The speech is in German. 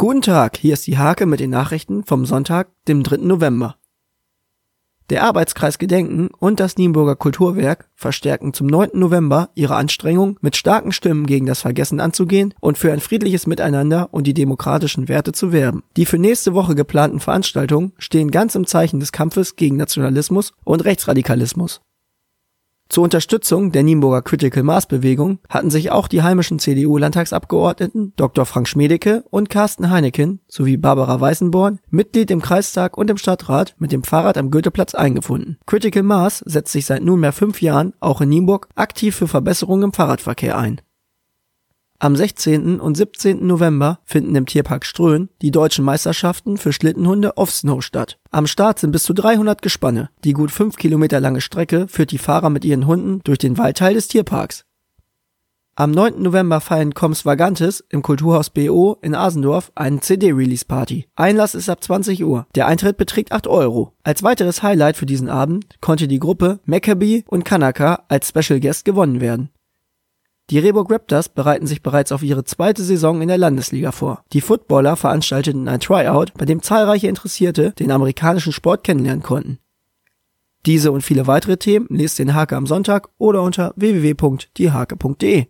Guten Tag, hier ist die Hake mit den Nachrichten vom Sonntag, dem 3. November. Der Arbeitskreis Gedenken und das Nienburger Kulturwerk verstärken zum 9. November ihre Anstrengungen, mit starken Stimmen gegen das Vergessen anzugehen und für ein friedliches Miteinander und die demokratischen Werte zu werben. Die für nächste Woche geplanten Veranstaltungen stehen ganz im Zeichen des Kampfes gegen Nationalismus und Rechtsradikalismus. Zur Unterstützung der Nienburger Critical Mass Bewegung hatten sich auch die heimischen CDU-Landtagsabgeordneten Dr. Frank Schmedecke und Carsten Heineken sowie Barbara Weißenborn, Mitglied im Kreistag und im Stadtrat, mit dem Fahrrad am Goetheplatz eingefunden. Critical Mass setzt sich seit nunmehr fünf Jahren auch in Nienburg aktiv für Verbesserungen im Fahrradverkehr ein. Am 16. und 17. November finden im Tierpark Ströhen die deutschen Meisterschaften für Schlittenhunde Off-Snow statt. Am Start sind bis zu 300 Gespanne. Die gut 5 Kilometer lange Strecke führt die Fahrer mit ihren Hunden durch den Waldteil des Tierparks. Am 9. November feiern Coms Vagantes im Kulturhaus BO in Asendorf eine CD-Release-Party. Einlass ist ab 20 Uhr. Der Eintritt beträgt 8 Euro. Als weiteres Highlight für diesen Abend konnte die Gruppe Maccabee und Kanaka als Special Guest gewonnen werden. Die Rehburg Raptors bereiten sich bereits auf ihre zweite Saison in der Landesliga vor. Die Footballer veranstalteten ein Tryout, bei dem zahlreiche Interessierte den amerikanischen Sport kennenlernen konnten. Diese und viele weitere Themen lest den Hake am Sonntag oder unter www.diehake.de.